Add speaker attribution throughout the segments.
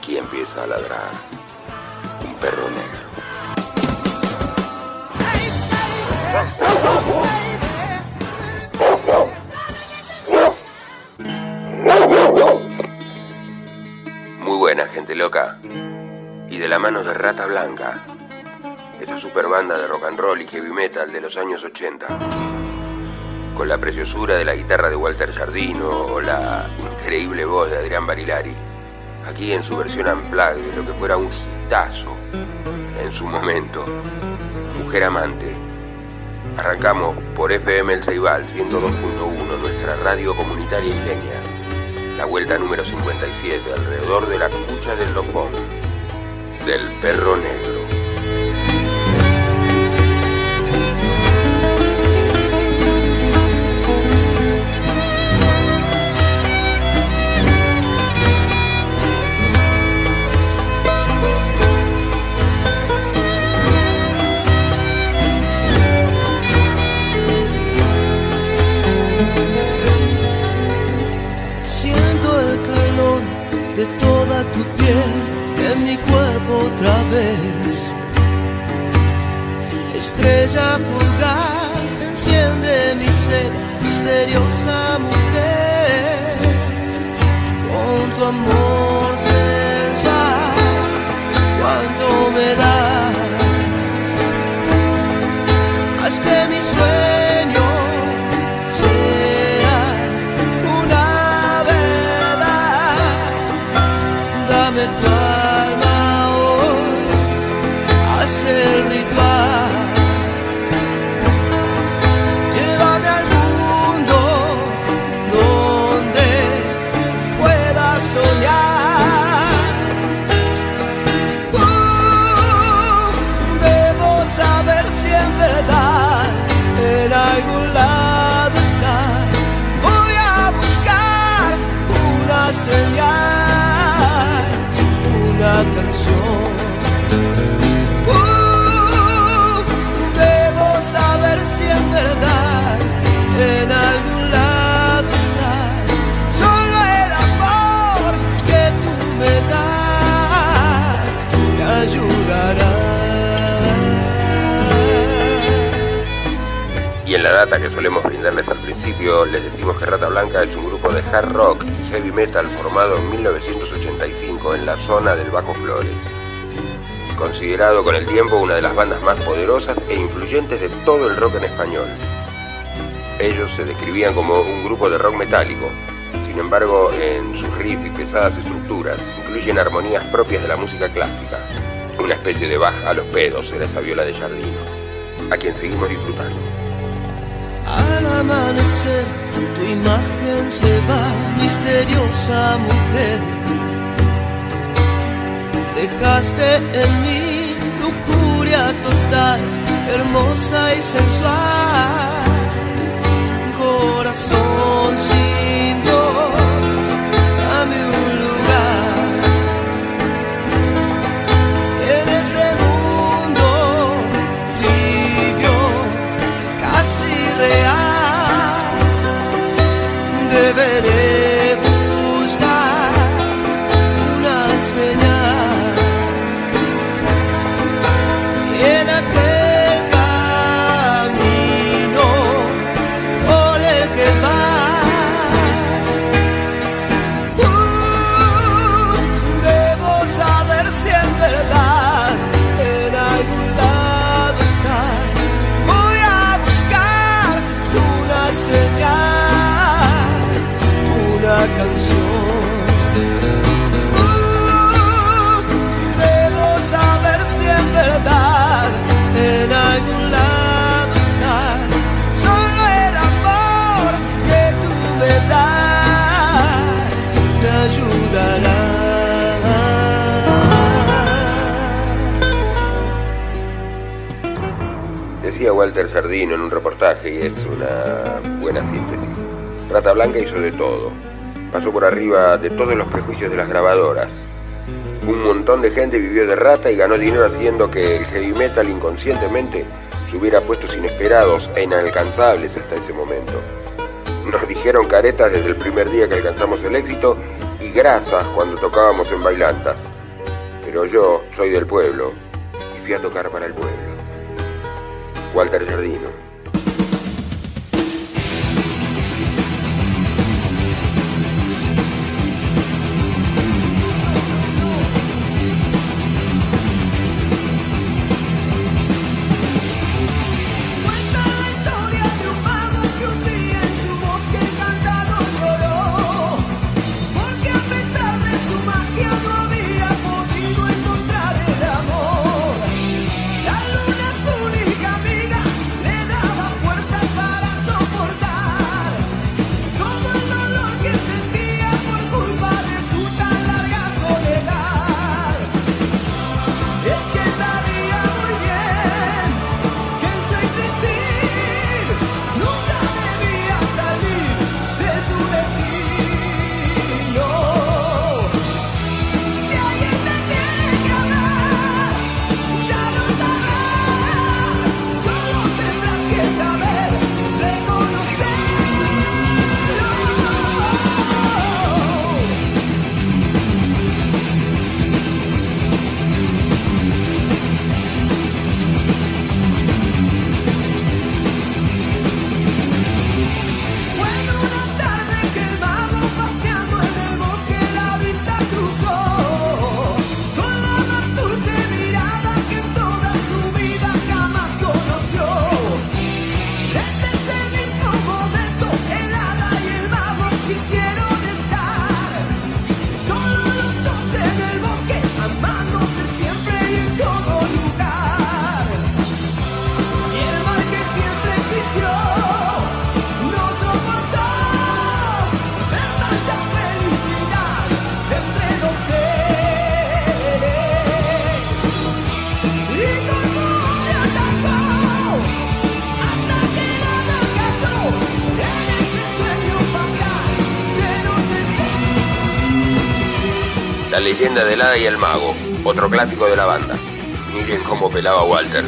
Speaker 1: aquí empieza a ladrar un perro negro. Muy buena, gente loca. Y de la mano de Rata Blanca, esa super banda de rock and roll y heavy metal de los años 80. Con la preciosura de la guitarra de Walter Jardino o la increíble voz de Adrián Barilari aquí en su versión unplugged de lo que fuera un hitazo en su momento. Mujer amante. Arrancamos por FM El Ceibal 102.1, nuestra radio comunitaria isleña. La vuelta número 57, alrededor de la cucha del lopón, del perro negro.
Speaker 2: Con el
Speaker 1: tiempo una de las bandas más poderosas e influyentes de todo el rock en español. Ellos se describían como un grupo de rock metálico. Sin embargo, en sus riffs y pesadas estructuras incluyen armonías propias de la música clásica. Una especie de baja a los pedos era esa viola de Jardino, a quien seguimos disfrutando.
Speaker 2: Al amanecer tu imagen se va, misteriosa mujer. Dejaste en mí lujuria total, hermosa y sensual. Corazón sin Walter Sardino en un reportaje, y es una buena síntesis. Rata Blanca hizo de todo. Pasó por arriba de todos los prejuicios de las grabadoras. Un montón de gente vivió de rata y ganó dinero haciendo que el heavy metal inconscientemente subiera puestos inesperados e inalcanzables hasta ese momento. Nos dijeron caretas desde el primer día que alcanzamos el éxito y grasas cuando tocábamos en bailantas. Pero yo soy del pueblo y fui a tocar para el pueblo. Walter Jardino. Leyenda del hada y el mago, otro clásico de la banda. Miren cómo pelaba Walter.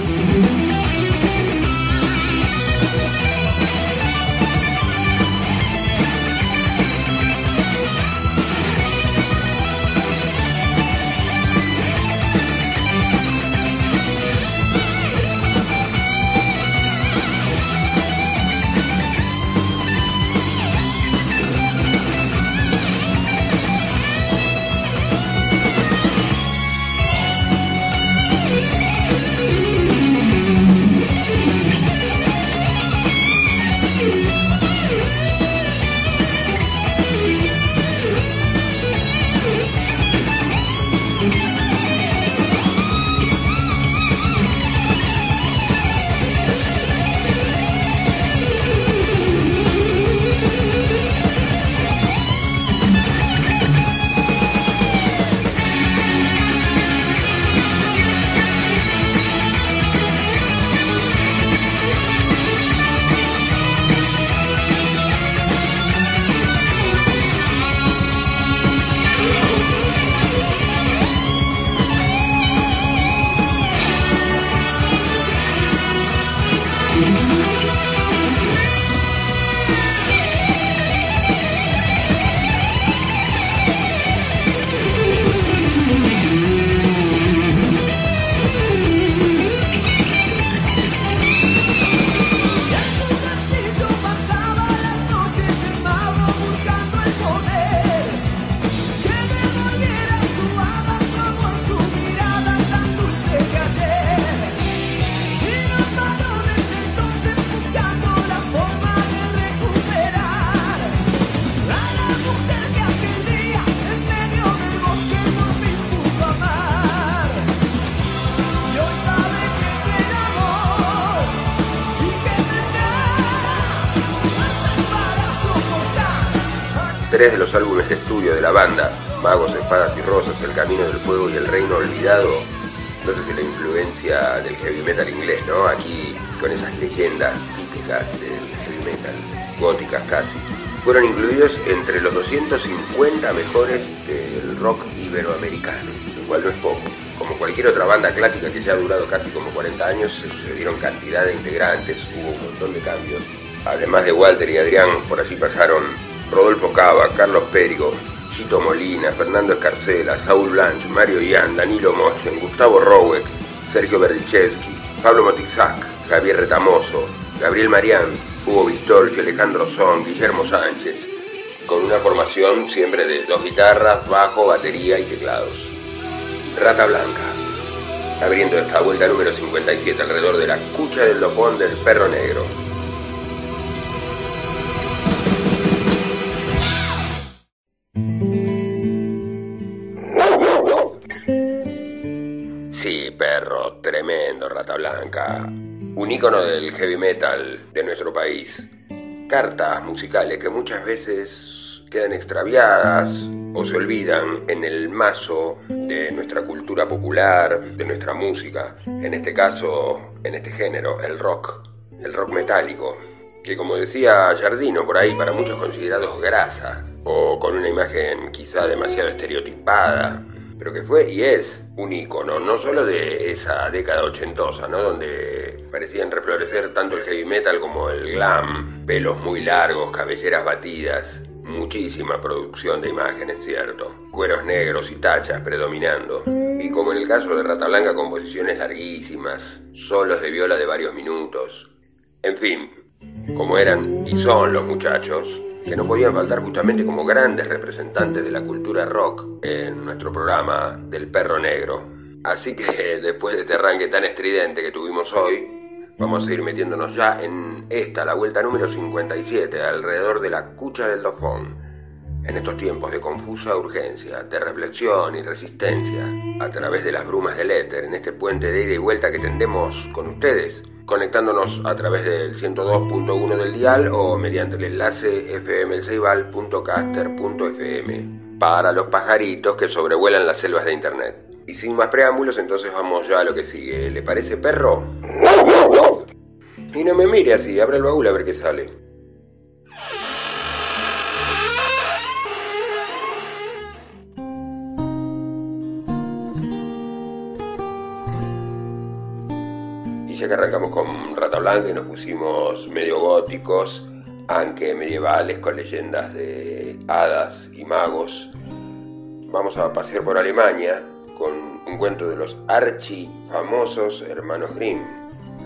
Speaker 1: Entonces la influencia del heavy metal inglés, ¿no? Aquí con esas leyendas típicas del heavy metal, góticas casi, fueron incluidos entre los 250 mejores del rock iberoamericano, lo cual no es poco. Como cualquier otra banda clásica que ya ha durado casi como 40 años, se sucedieron cantidad de integrantes, hubo un montón de cambios. Además de Walter y Adrián, por allí pasaron Rodolfo Cava, Carlos Périgo, Chito Molina, Fernando Escarcela, Saúl Blanch, Mario Ian, Danilo Mochen, Gustavo Rowek, Sergio Berdichevsky, Pablo Motizac, Javier Retamoso, Gabriel Marián, Hugo Vistorchi, Alejandro Son, Guillermo Sánchez, con una formación siempre de dos guitarras, bajo, batería y teclados. Rata Blanca, abriendo esta vuelta número 57 alrededor de la cucha del dopón del perro negro. Tremendo, Rata Blanca. Un ícono del heavy metal de nuestro país. Cartas musicales que muchas veces quedan extraviadas o se olvidan en el mazo de nuestra cultura popular, de nuestra música, en este caso, en este género, el rock, el rock metálico, que como decía Jardino por ahí, para muchos considerados grasa, o con una imagen quizá demasiado estereotipada, pero que fue y es un ícono, no solo de esa década ochentosa, ¿no? Donde parecían reflorecer tanto el heavy metal como el glam, pelos muy largos, cabelleras batidas, muchísima producción de imágenes, cierto, cueros negros y tachas predominando, y como en el caso de Rata Blanca, composiciones larguísimas, solos de viola de varios minutos, en fin, como eran y son los muchachos, que no podían faltar justamente como grandes representantes de la cultura rock en nuestro programa del perro negro. Así que después de este arranque tan estridente que tuvimos hoy, vamos a ir metiéndonos ya en esta, la vuelta número 57, alrededor de la cucha del dofón. En estos tiempos de confusa urgencia, de reflexión y resistencia, a través de las brumas del éter, en este puente de ida y vuelta que tendemos con ustedes, conectándonos a través del 102.1 del dial o mediante el enlace fmelceibal.caster.fm para los pajaritos que sobrevuelan las selvas de internet. Y sin más preámbulos, entonces vamos ya a lo que sigue. ¿Le parece perro? Y no me mire así, abre el baúl a ver qué sale. Ya que arrancamos con Rata Blanca y nos pusimos medio góticos, aunque medievales con leyendas de hadas y magos, vamos a pasear por Alemania con un cuento de los archi famosos hermanos Grimm,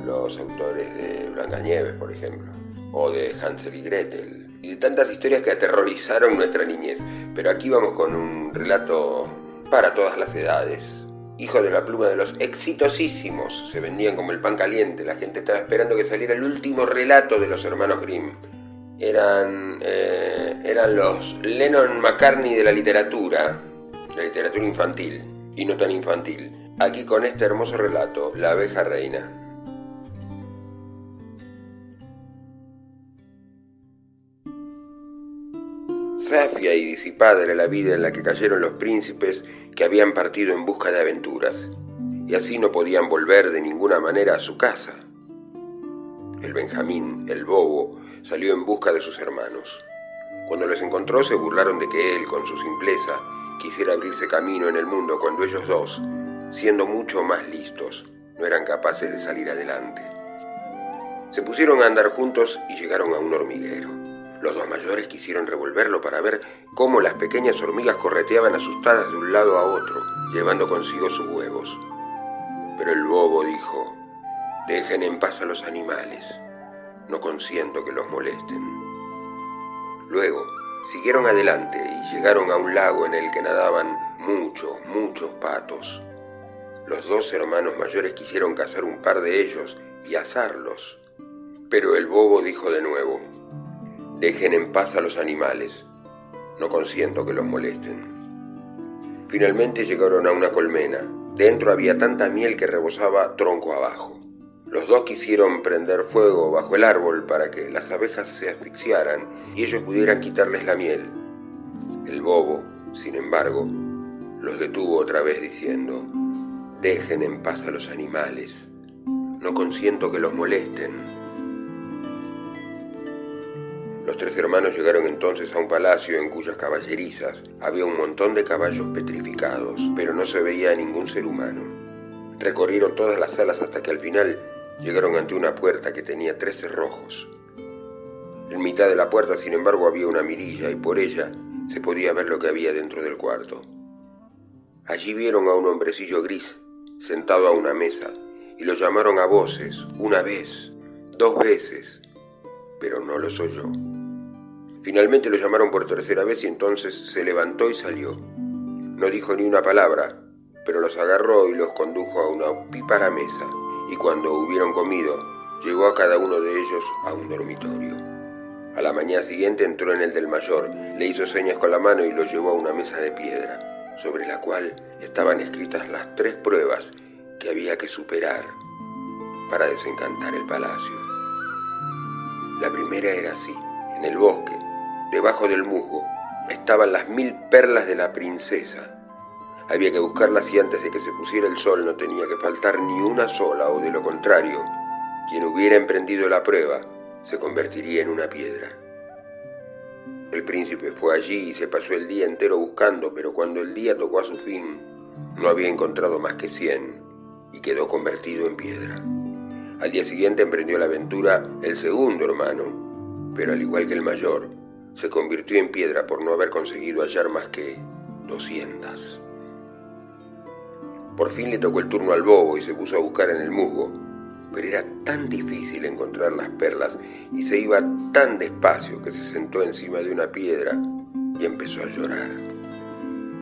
Speaker 1: los autores de Blancanieves, por ejemplo, o de Hansel y Gretel, y de tantas historias que aterrorizaron nuestra niñez. Pero aquí vamos con un relato para todas las edades. Hijo de la pluma de los exitosísimos, se vendían como el pan caliente, la gente estaba esperando que saliera el último relato de los hermanos Grimm. Eran, eh, eran los Lennon McCartney de la literatura, la literatura infantil y no tan infantil. Aquí con este hermoso relato, La abeja reina. Safia y disipada era la vida en la que cayeron los príncipes que habían partido en busca de aventuras, y así no podían volver de ninguna manera a su casa. El Benjamín, el bobo, salió en busca de sus hermanos. Cuando los encontró se burlaron de que él, con su simpleza, quisiera abrirse camino en el mundo cuando ellos dos, siendo mucho más listos, no eran capaces de salir adelante. Se pusieron a andar juntos y llegaron a un hormiguero. Los dos mayores quisieron revolverlo para ver cómo las pequeñas hormigas correteaban asustadas de un lado a otro, llevando consigo sus huevos. Pero el bobo dijo, dejen en paz a los animales, no consiento que los molesten. Luego, siguieron adelante y llegaron a un lago en el que nadaban muchos, muchos patos. Los dos hermanos mayores quisieron cazar un par de ellos y asarlos. Pero el bobo dijo de nuevo, dejen en paz a los animales, no consiento que los molesten. Finalmente llegaron a una colmena. Dentro había tanta miel que rebosaba tronco abajo. Los dos quisieron prender fuego bajo el árbol para que las abejas se asfixiaran y ellos pudieran quitarles la miel. El bobo, sin embargo, los detuvo otra vez diciendo, dejen en paz a los animales, no consiento que los molesten. Los tres hermanos llegaron entonces a un palacio en cuyas caballerizas había un montón de caballos petrificados, pero no se veía a ningún ser humano. Recorrieron todas las salas hasta que al final llegaron ante una puerta que tenía tres cerrojos. En mitad de la puerta, sin embargo, había una mirilla y por ella se podía ver lo que había dentro del cuarto. Allí vieron a un hombrecillo gris sentado a una mesa y lo llamaron a voces, una vez, dos veces, pero no los oyó. Finalmente lo llamaron por tercera vez y entonces se levantó y salió. No dijo ni una palabra, pero los agarró y los condujo a una opípara mesa, y cuando hubieron comido, llevó a cada uno de ellos a un dormitorio. A la mañana siguiente entró en el del mayor, le hizo señas con la mano y lo llevó a una mesa de piedra, sobre la cual estaban escritas las tres pruebas que había que superar para desencantar el palacio. La primera era así. En el bosque, debajo del musgo, estaban las mil perlas de la princesa. Había que buscarlas y antes de que se pusiera el sol no tenía que faltar ni una sola, o de lo contrario, quien hubiera emprendido la prueba se convertiría en una piedra. El príncipe fue allí y se pasó el día entero buscando, pero cuando el día tocó a su fin, no había encontrado más que cien y quedó convertido en piedra. Al día siguiente emprendió la aventura el segundo hermano, pero al igual que el mayor, se convirtió en piedra por no haber conseguido hallar más que doscientas. Por fin le tocó el turno al bobo y se puso a buscar en el musgo, pero era tan difícil encontrar las perlas y se iba tan despacio que se sentó encima de una piedra y empezó a llorar.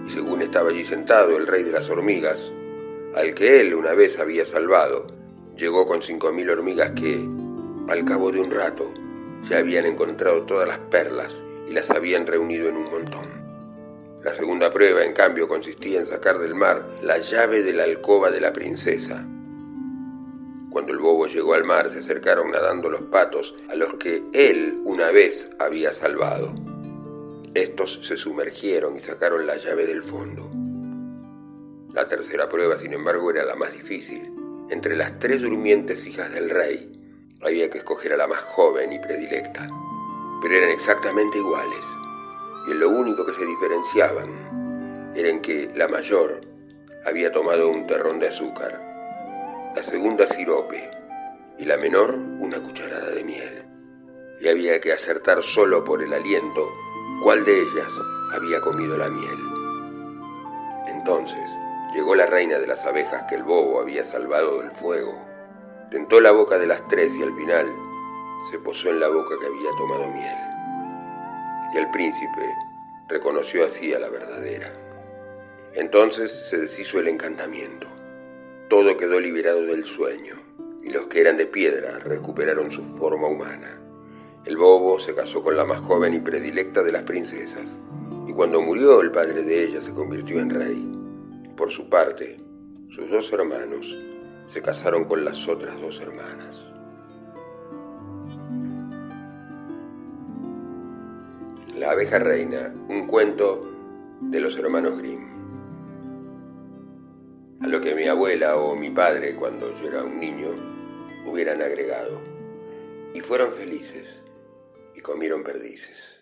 Speaker 1: Y según estaba allí sentado el rey de las hormigas, al que él una vez había salvado, llegó con cinco mil hormigas que, al cabo de un rato, ya habían encontrado todas las perlas y las habían reunido en un montón. La segunda prueba, en cambio, consistía en sacar del mar la llave de la alcoba de la princesa, cuando el bobo llegó al mar se acercaron nadando los patos a los que él una vez había salvado. Estos se sumergieron y sacaron la llave del fondo. La tercera prueba, sin embargo, era la más difícil. Entre las tres durmientes hijas del rey, había que escoger a la más joven y predilecta. Pero eran exactamente iguales. Y en lo único que se diferenciaban era en que la mayor había tomado un terrón de azúcar la segunda sirope y la menor una cucharada de miel. Y había que acertar solo por el aliento cuál de ellas había comido la miel. Entonces llegó la reina de las abejas que el bobo había salvado del fuego. Tentó la boca de las tres y al final se posó en la boca que había tomado miel. Y el príncipe reconoció así a la verdadera. Entonces se deshizo el encantamiento. Todo quedó liberado del sueño, y los que eran de piedra recuperaron su forma humana. El bobo se casó con la más joven y predilecta de las princesas, y cuando murió el padre de ella se convirtió en rey. Por su parte, sus dos hermanos se casaron con las otras dos hermanas. La abeja reina, un cuento de los hermanos Grimm a lo que mi abuela o mi padre cuando yo era un niño hubieran agregado. Y fueron felices y comieron perdices.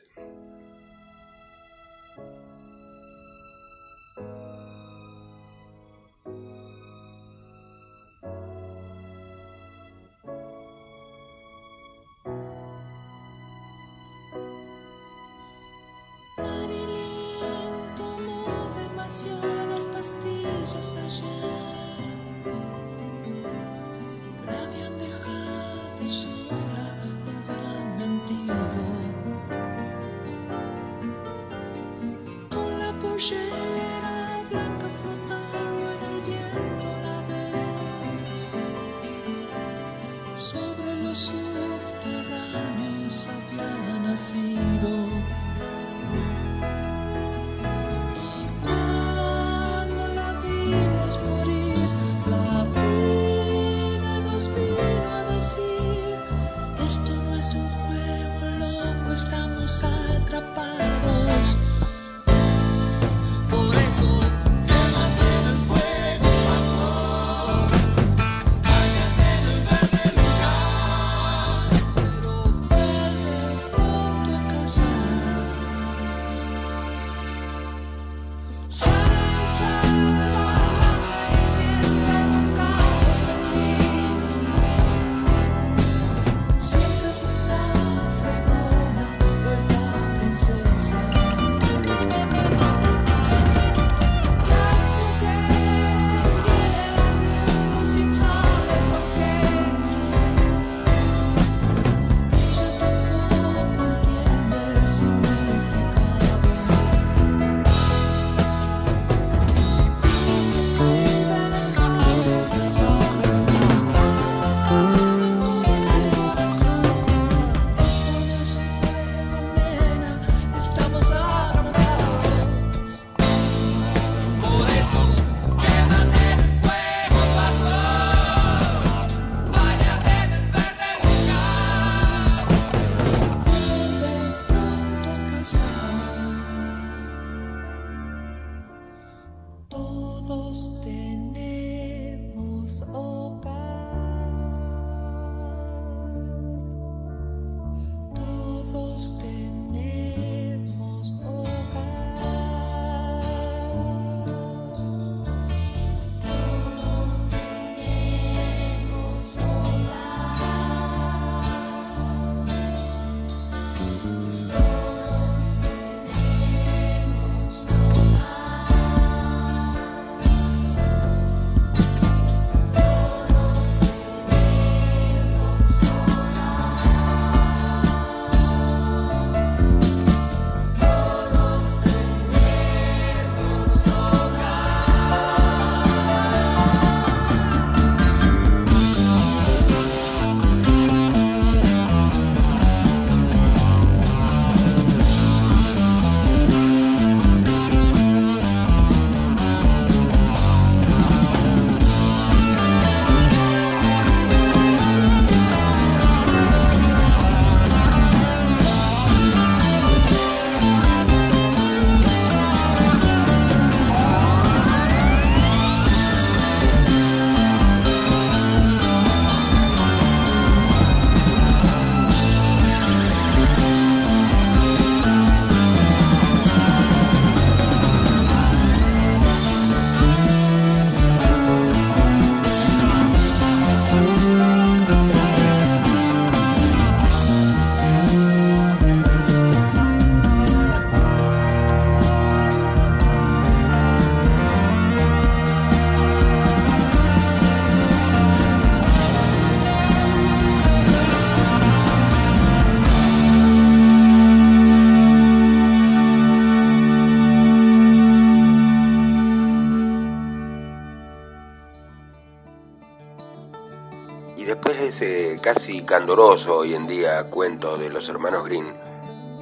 Speaker 1: Candoroso hoy en día cuento de los hermanos Green,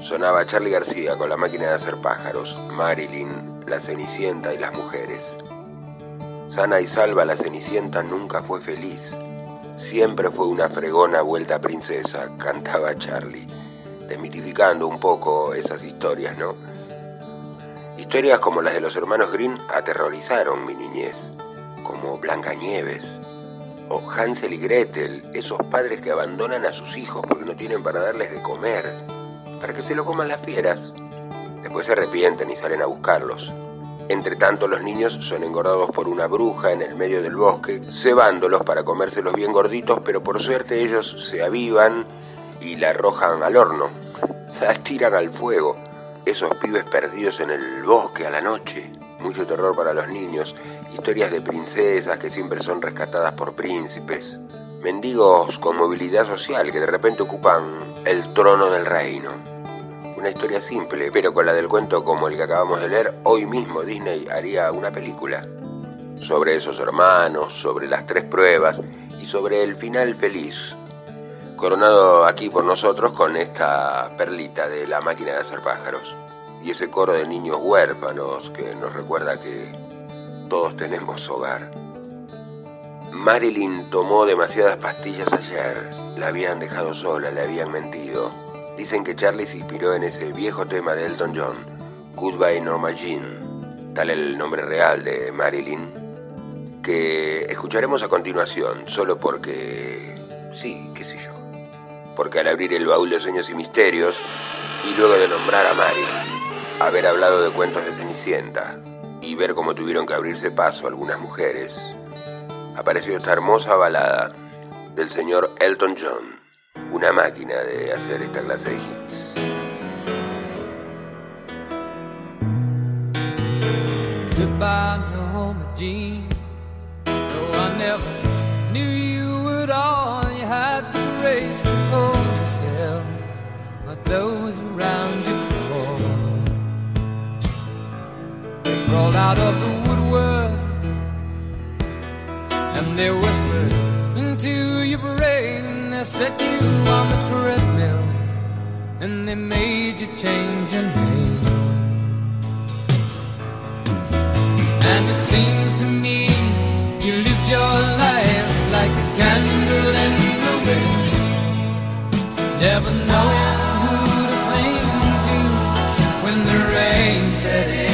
Speaker 1: sonaba Charlie García con la máquina de hacer pájaros, Marilyn, la Cenicienta y las mujeres. Sana y salva la Cenicienta nunca fue feliz. Siempre fue una fregona vuelta princesa, cantaba Charlie, desmitificando un poco esas historias, ¿no? Historias como las de los hermanos Green aterrorizaron mi niñez, como Blancanieves o Hansel y Gretel, esos padres que abandonan a sus hijos porque no tienen para darles de comer, para que se lo coman las fieras. Después se arrepienten y salen a buscarlos. Entre tanto, los niños son engordados por una bruja en el medio del bosque, cebándolos para comérselos bien gorditos, pero por suerte ellos se avivan y la arrojan al horno, la tiran al fuego. Esos pibes perdidos en el bosque a la noche, mucho terror para los niños, historias de princesas que siempre son rescatadas por príncipes, mendigos con movilidad social que de repente ocupan el trono del reino. Una historia simple, pero con la del cuento como el que acabamos de leer, hoy mismo Disney haría una película sobre esos hermanos, sobre las tres pruebas y sobre el final feliz, coronado aquí por nosotros con esta perlita de la máquina de hacer pájaros y ese coro de niños huérfanos que nos recuerda que todos tenemos hogar. Marilyn tomó demasiadas pastillas ayer, la habían dejado sola, le habían mentido. Dicen que Charlie se inspiró en ese viejo tema de Elton John, Goodbye Norma Jean, tal el nombre real de Marilyn, que escucharemos a continuación, solo porque... sí, qué sé yo. Porque al abrir el baúl de sueños y misterios, y luego de nombrar a Marilyn, haber hablado de cuentos de Cenicienta y ver cómo tuvieron que abrirse paso algunas mujeres, apareció esta hermosa balada del señor Elton John, una máquina de hacer esta clase de hits.
Speaker 3: Goodbye. No, crawled out of the woodwork and they whispered into your brain. They set you on the treadmill and they made you change your name. And it seems to me you lived your life like a candle in the wind, never knowing who to cling to when the rain set in.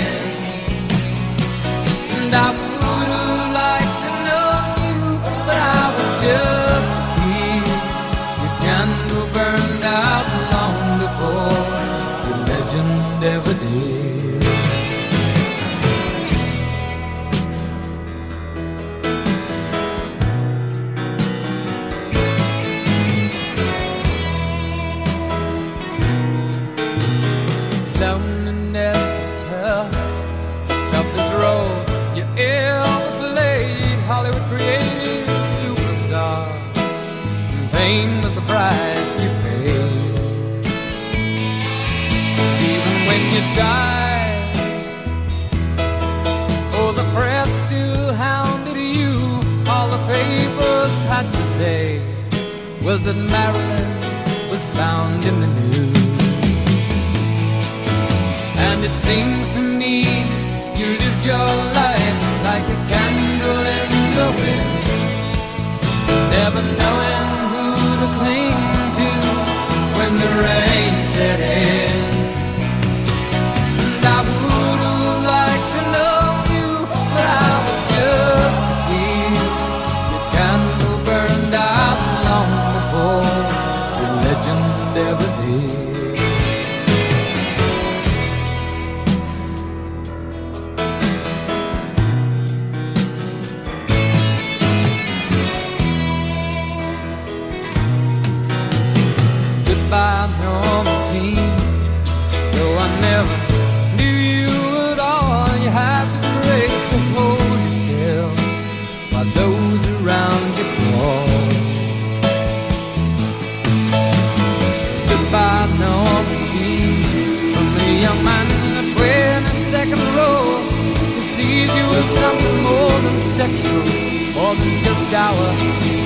Speaker 3: 22nd row who sees you as something more than sexual. more than just our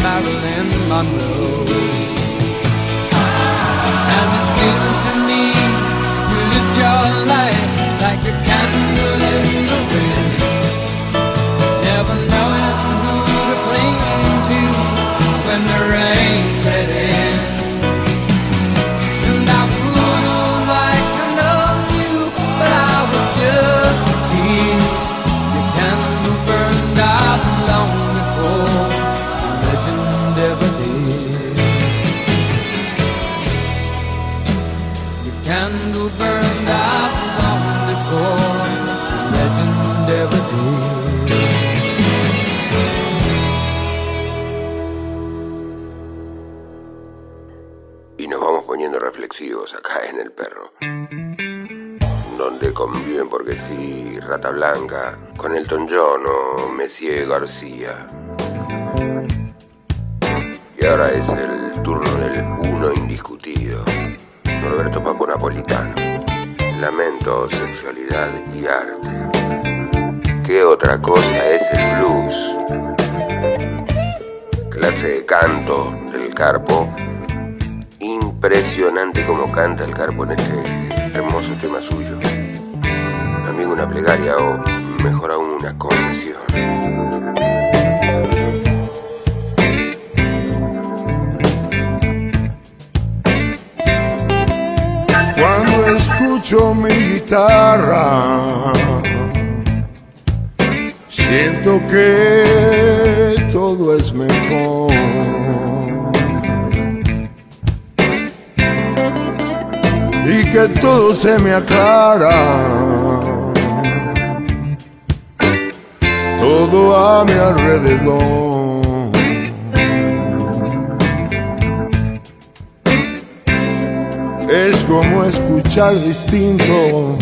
Speaker 3: Marilyn Monroe. And it seems to me you lived your life like a candle in the wind,
Speaker 1: el perro. Donde conviven porque sí Rata Blanca con Elton John o Messier García. Y ahora es el turno del uno indiscutido, Norberto Papo Napolitano. Lamento, sexualidad y arte. ¿Qué otra cosa es el blues? Clase de canto del carpo Impresionante como canta el carpo en este hermoso tema suyo. También una plegaria o mejor aún una confesión.
Speaker 4: Cuando escucho mi guitarra, siento que todo es mejor. Que todo se me aclara. Todo a mi alrededor. es como escuchar distinto.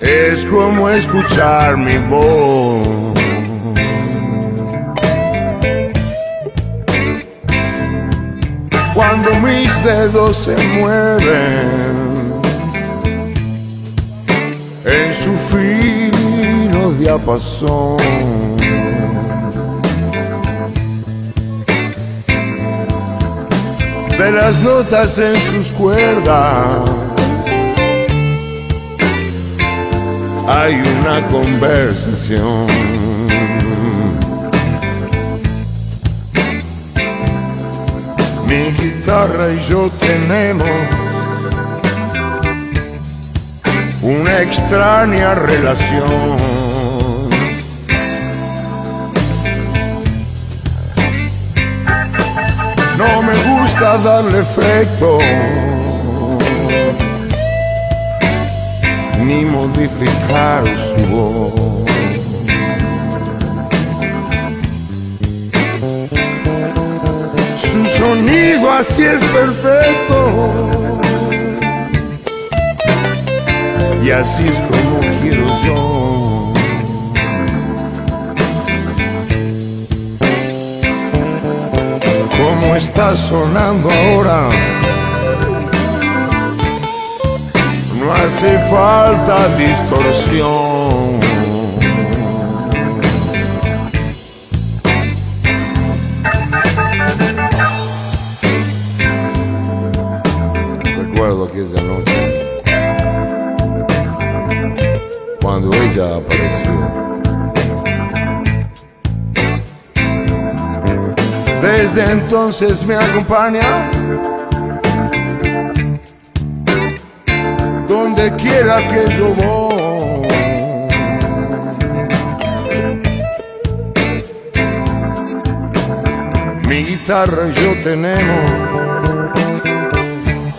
Speaker 4: Es como escuchar mi voz. Dedos se mueven en su fino diapasón. de las notas en sus cuerdas. Hay una conversación. Guitarra y yo tenemos una extraña relación. no me gusta darle efecto ni modificar su voz. Sonido así es perfecto y así es como quiero yo. como está sonando ahora. No hace falta distorsión. Entonces me acompaña. Donde quiera que yo voy. Mi guitarra y yo tenemos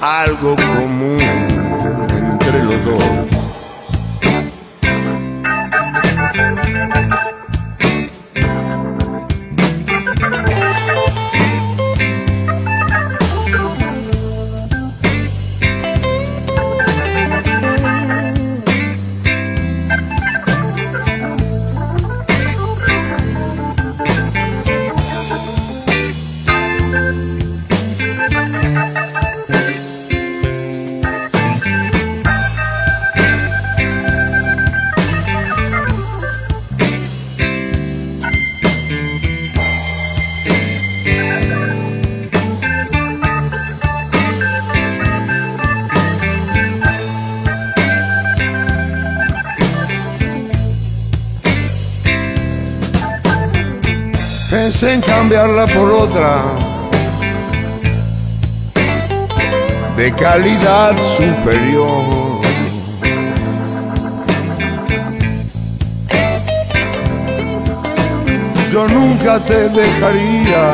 Speaker 4: algo común entre los dos. Cambiarla por otra de calidad superior. Yo nunca te dejaría,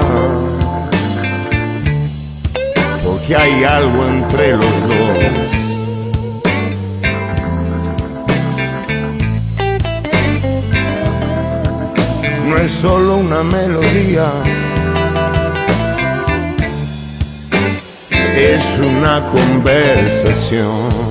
Speaker 4: porque hay algo entre los dos. Es solo una melodía, es una conversación.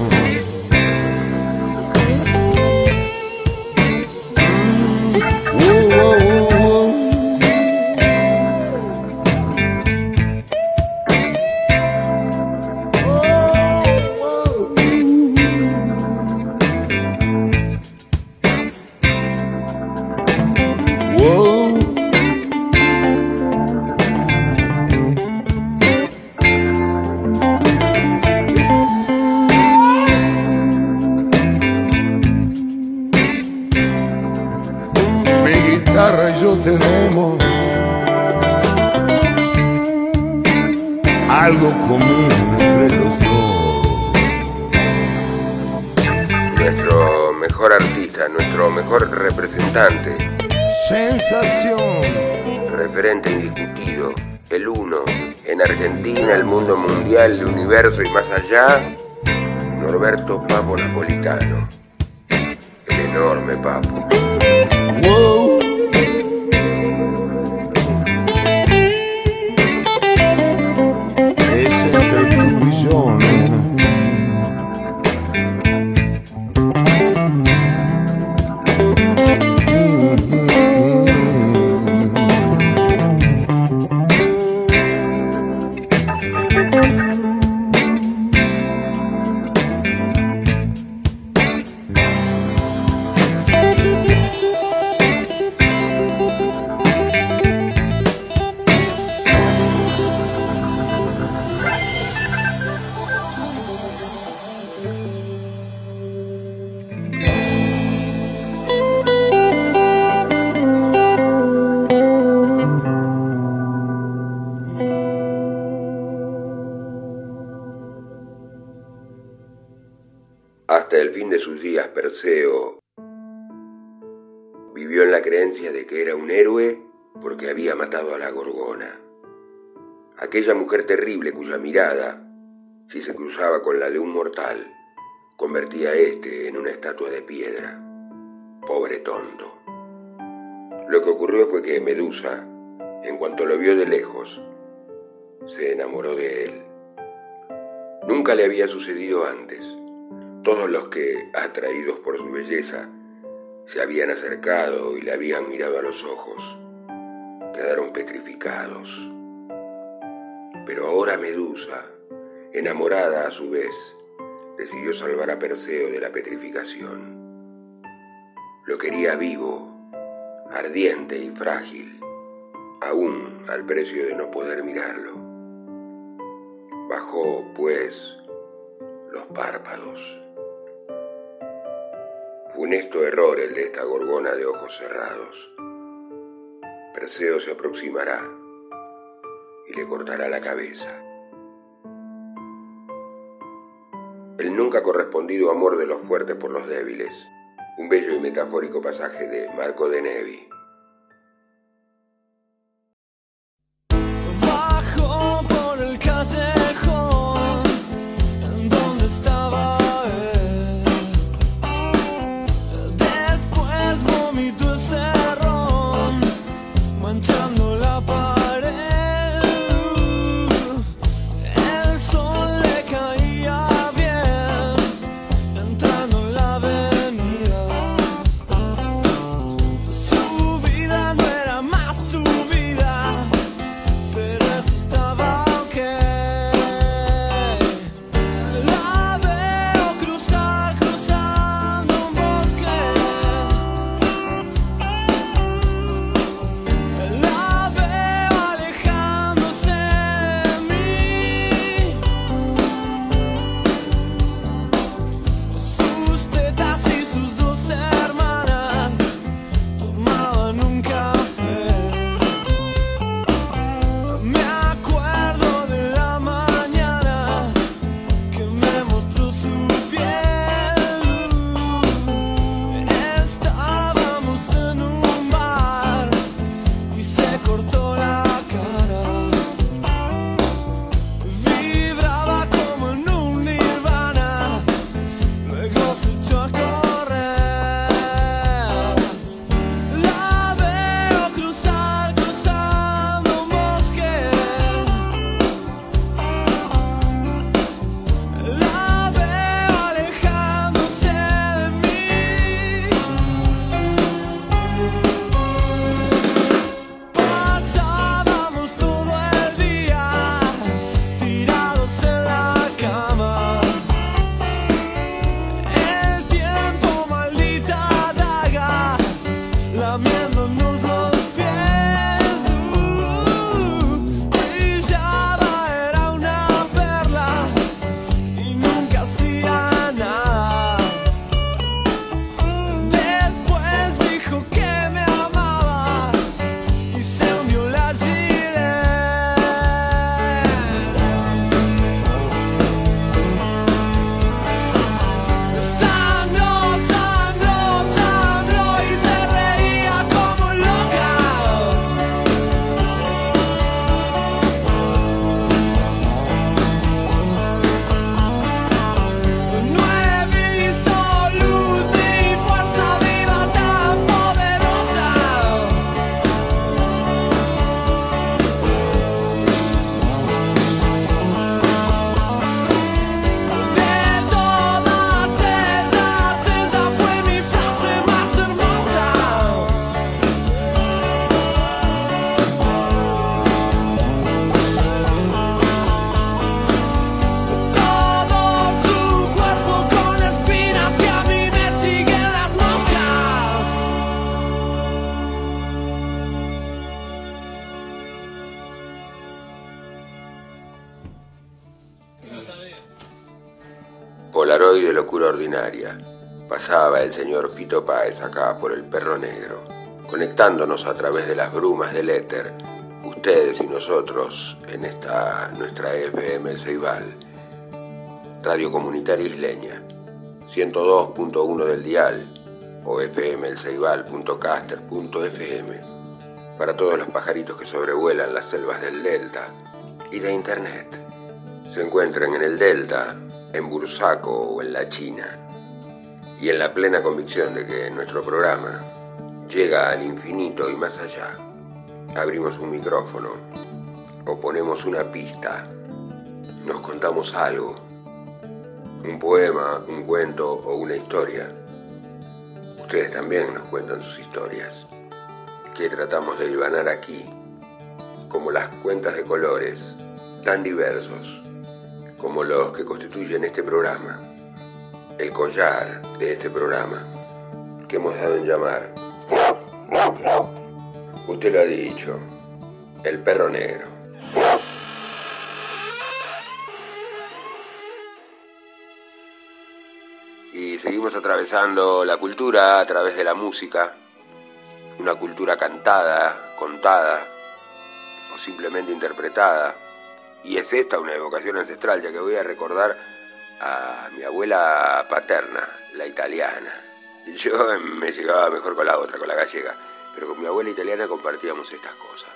Speaker 1: Perseo vivió en la creencia de que era un héroe porque había matado a la gorgona. Aquella mujer terrible cuya mirada, si se cruzaba con la de un mortal, convertía a éste en una estatua de piedra. Pobre tonto. Lo que ocurrió fue que Medusa, en cuanto lo vio de lejos, se enamoró de él. Nunca le había sucedido antes. Todos los que, atraídos por su belleza, se habían acercado y le habían mirado a los ojos, quedaron petrificados. Pero ahora Medusa, enamorada a su vez, decidió salvar a Perseo de la petrificación. Lo quería vivo, ardiente y frágil, aún al precio de no poder mirarlo. Bajó, pues, los párpados. Funesto error el de esta gorgona de ojos cerrados. Perseo se aproximará y le cortará la cabeza. El nunca correspondido amor de los fuertes por los débiles. Un bello y metafórico pasaje de Marco de Nevi.
Speaker 5: Por el
Speaker 1: perro negro, conectándonos a través de las brumas del éter, ustedes y nosotros en esta nuestra FM El Ceibal, Radio Comunitaria Isleña, 102.1 del dial o fmelceibal.caster.fm para todos los pajaritos que sobrevuelan las selvas del Delta y de Internet. Se encuentran en el Delta, en Bursaco o en la China y en la plena convicción de que nuestro programa llega al infinito y más allá. Abrimos un micrófono o ponemos una pista, nos contamos algo, un poema, un cuento o una historia. Ustedes también nos cuentan sus historias, que tratamos de hilvanar aquí, como las cuentas de colores, tan diversos como los que constituyen este programa el collar de este programa que hemos dado en llamar. Usted lo ha dicho, el perro negro. Y seguimos atravesando la cultura a través de la música, una cultura cantada, contada o simplemente interpretada. Y es esta una evocación ancestral, ya que voy a recordar a mi abuela paterna, la italiana. Yo me llevaba mejor con la otra, con la gallega, pero con mi abuela italiana compartíamos estas cosas.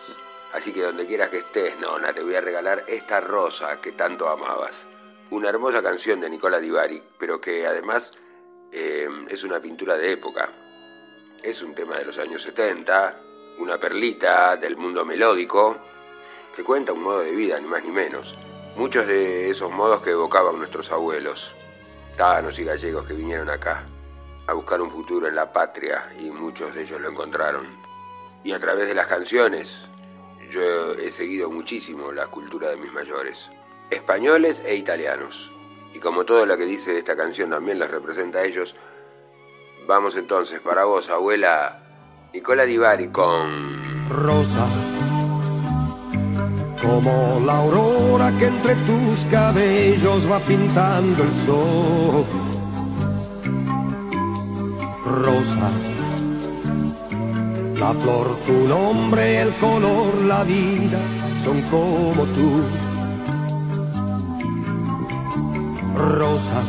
Speaker 1: Así que donde quieras que estés, nona, te voy a regalar esta rosa que tanto amabas. Una hermosa canción de Nicola Di Bari, pero que además eh, es una pintura de época. Es un tema de los años 70, una perlita del mundo melódico, que cuenta un modo de vida, ni más ni menos muchos de esos modos que evocaban nuestros abuelos, tanos y gallegos que vinieron acá a buscar un futuro en la patria y muchos de ellos lo encontraron. Y a través de las canciones yo he seguido muchísimo la cultura de mis mayores, españoles e italianos. Y como todo lo que dice esta canción también les representa a ellos, vamos entonces para vos, abuela Nicola Divari con
Speaker 5: Rosa como la aurora que entre tus cabellos va pintando el sol. Rosa, la flor, tu nombre, el color, la vida son como tú. Rosa,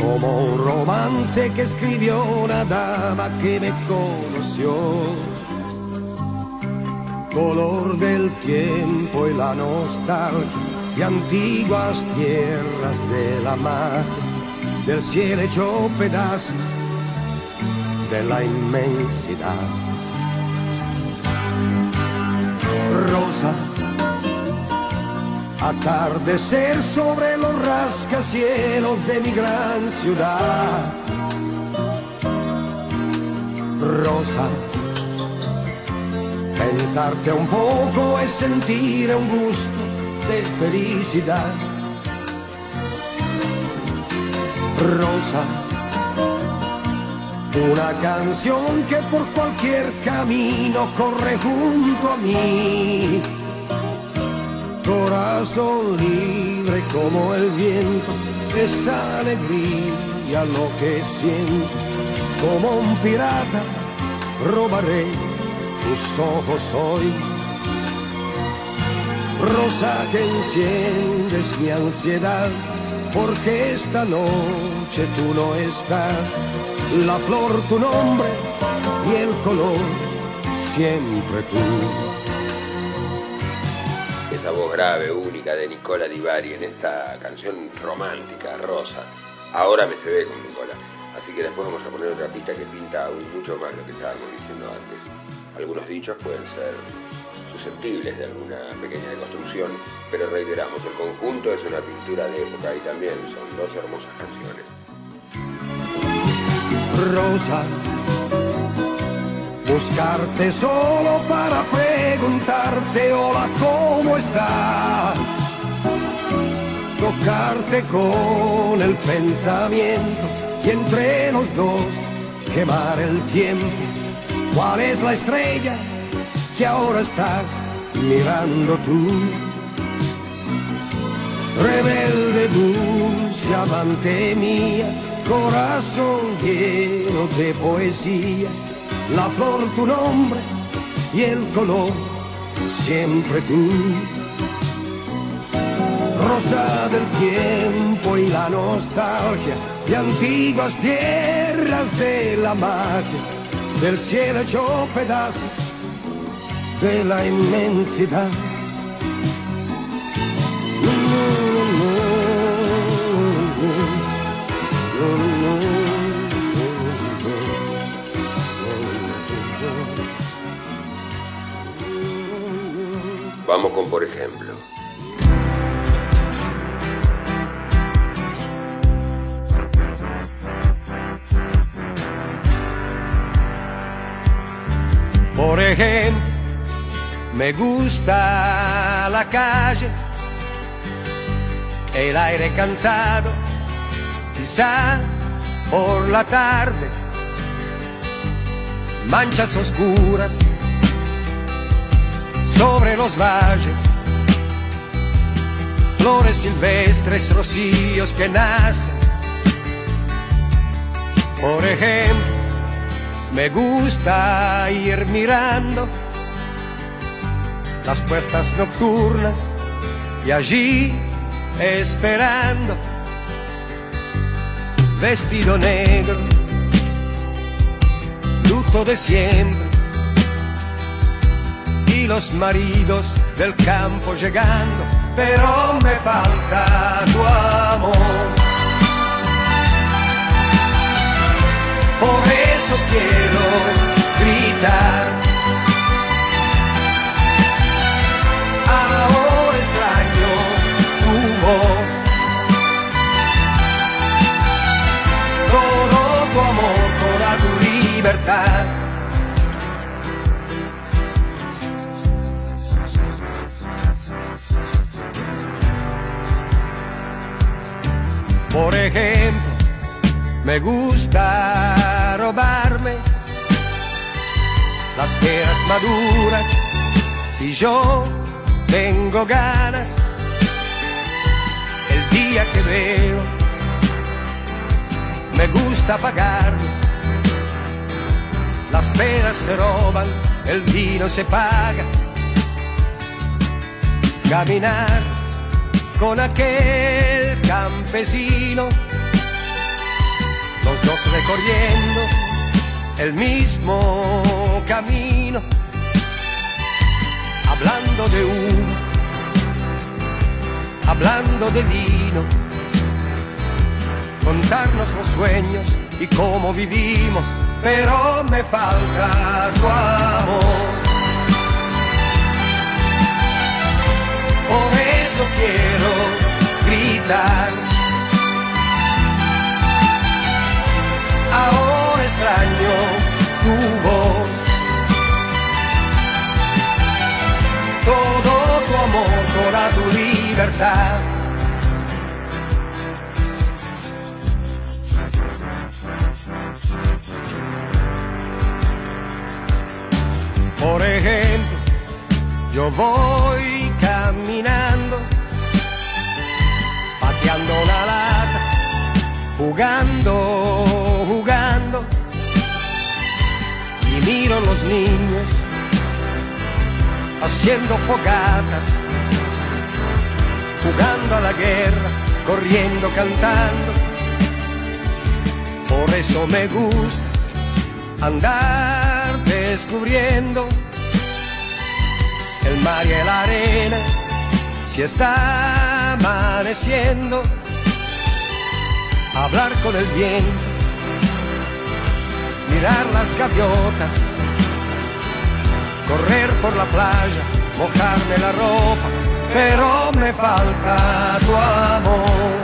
Speaker 5: como un romance que escribió una dama que me conoció color del tiempo y la nostalgia de antiguas tierras de la mar, del cielo hecho pedazo de la inmensidad. Rosa, atardecer sobre los rascacielos de mi gran ciudad. Rosa, Pensarte un poco es sentir un gusto de felicidad. Rosa, una canción que por cualquier camino corre junto a mí. Corazón libre como el viento, esa alegría lo que siento, como un pirata robaré tus ojos hoy. Rosa que enciendes mi ansiedad, porque esta noche tú no estás. La flor tu nombre y el color siempre tú.
Speaker 1: Esa voz grave, única de Nicola Di Bari en esta canción romántica, Rosa. Ahora me se ve con Nicola. Así que después vamos a poner otra pista que pinta aún mucho más lo que estábamos diciendo antes algunos dichos pueden ser susceptibles de alguna pequeña deconstrucción, pero reiteramos, el conjunto es una pintura de época y también son dos hermosas canciones.
Speaker 5: Rosa, buscarte solo para preguntarte hola, ¿cómo estás? Tocarte con el pensamiento y entre los dos quemar el tiempo ¿Cuál es la estrella que ahora estás mirando tú? rebelde, dulce, amante mía, corazón lleno de poesía, la flor tu nombre y el color siempre tú. Rosa del tiempo y la nostalgia de antiguas tierras de la magia, del cielo hecho pedazos de la inmensidad.
Speaker 1: Vamos con por ejemplo.
Speaker 5: Por ejemplo, me gusta la calle, el aire cansado, quizá por la tarde, manchas oscuras sobre los valles, flores silvestres, rocíos que nacen. Por ejemplo, me gusta ir mirando las puertas nocturnas y allí esperando, vestido negro, luto de siempre y los maridos del campo llegando, pero me falta tu amor. Por eso quiero gritar. Ahora extraño tu voz. Todo tu amor, toda tu libertad. Por ejemplo, me gusta robarme las peras maduras si yo tengo ganas. El día que veo, me gusta pagarlo. Las peras se roban, el vino se paga. Caminar con aquel campesino los dos recorriendo el mismo camino, hablando de uno, hablando de vino, contarnos los sueños y cómo vivimos, pero me falta tu amor. Por ejemplo, yo voy caminando, pateando la lata, jugando, jugando, y miro los niños haciendo fogatas, jugando a la guerra, corriendo, cantando. Por eso me gusta andar descubriendo el mar y la arena, si está amaneciendo, hablar con el viento, mirar las gaviotas, correr por la playa, mojarme la ropa, pero me falta tu amor.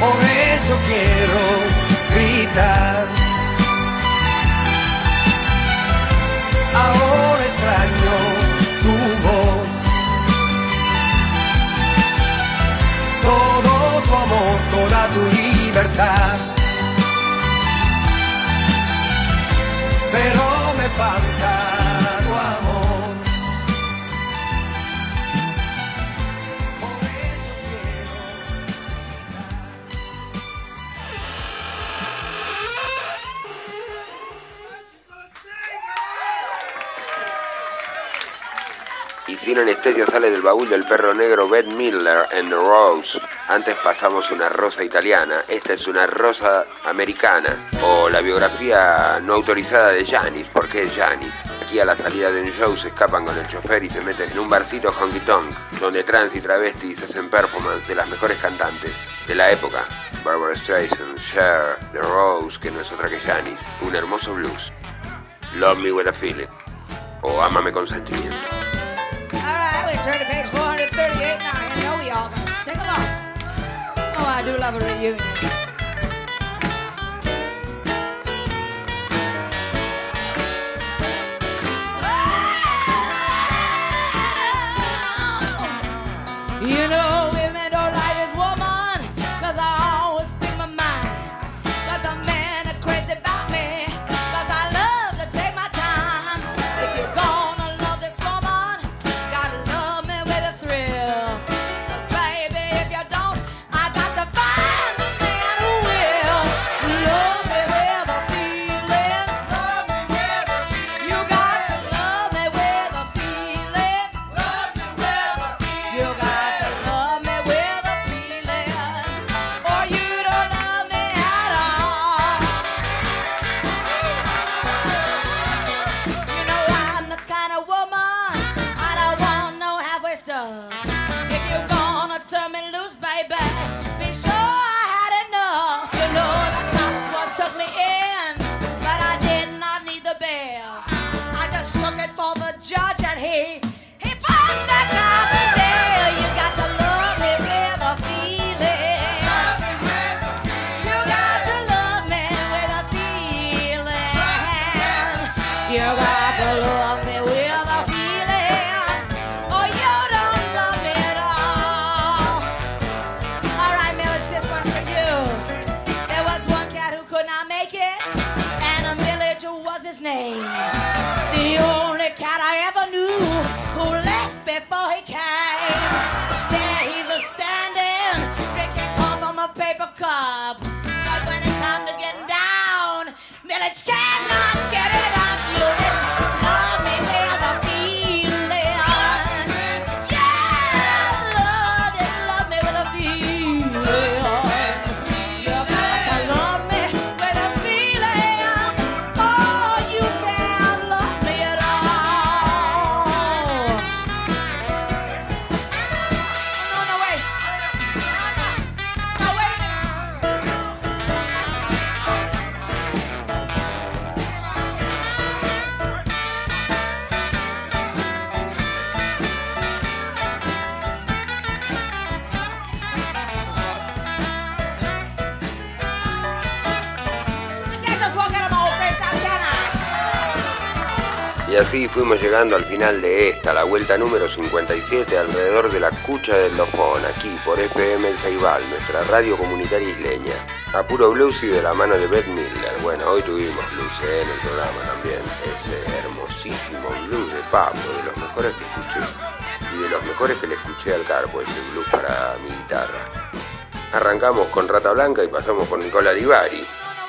Speaker 5: Por eso quiero gritar. Ahora extraño tu voz. Todo tu amor, toda tu libertad. Pero me falta
Speaker 1: y sin anestesia sale del baúl del perro negro Beth Miller en Rose. Antes pasamos una rosa italiana, esta es una rosa americana. O la biografía no autorizada de Janis, ¿por qué Janis? Aquí a la salida de un show se escapan con el chofer y se meten en un barcito honky tonk, donde trans y travestis hacen performance de las mejores cantantes de la época. Barbara Streisand, Cher, The Rose, que no es otra que Janis. Un hermoso blues. Love Me With a Feeling. O Ámame con sentimiento.
Speaker 6: Turn to page 438 now. We go. We all gonna sing along. Oh, I do love a reunion.
Speaker 1: Fuimos llegando al final de esta, la vuelta número 57, alrededor de la cucha del Lofón, aquí por FM El Ceibal, nuestra radio comunitaria isleña. A puro blues y de la mano de Beth Miller. Bueno, hoy tuvimos blues eh, en el programa también. Ese hermosísimo blues de Pablo, de los mejores que escuché. Y de los mejores que le escuché al Carpo, ese blues para mi guitarra. Arrancamos con Rata Blanca y pasamos con Nicola Divari.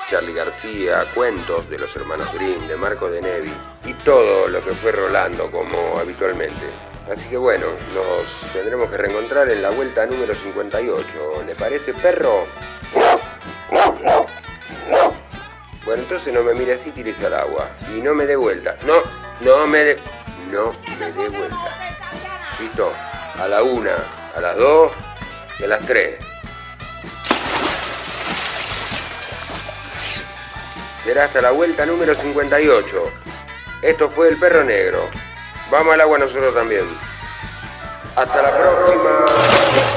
Speaker 1: Charlie García, cuentos de los hermanos Grimm, de Marco de Nevi y todo lo que fue rolando como habitualmente. Así que bueno, nos tendremos que reencontrar en la vuelta número 58. ¿Le parece, perro? Bueno, entonces no me mire así, tires al agua. Y no me dé vuelta. No, no me dé... No me dé vuelta. ¿Listo? A la una, a las dos y a las tres. Será hasta la vuelta número 58. Esto fue el perro negro. Vamos al agua nosotros también. Hasta la próxima.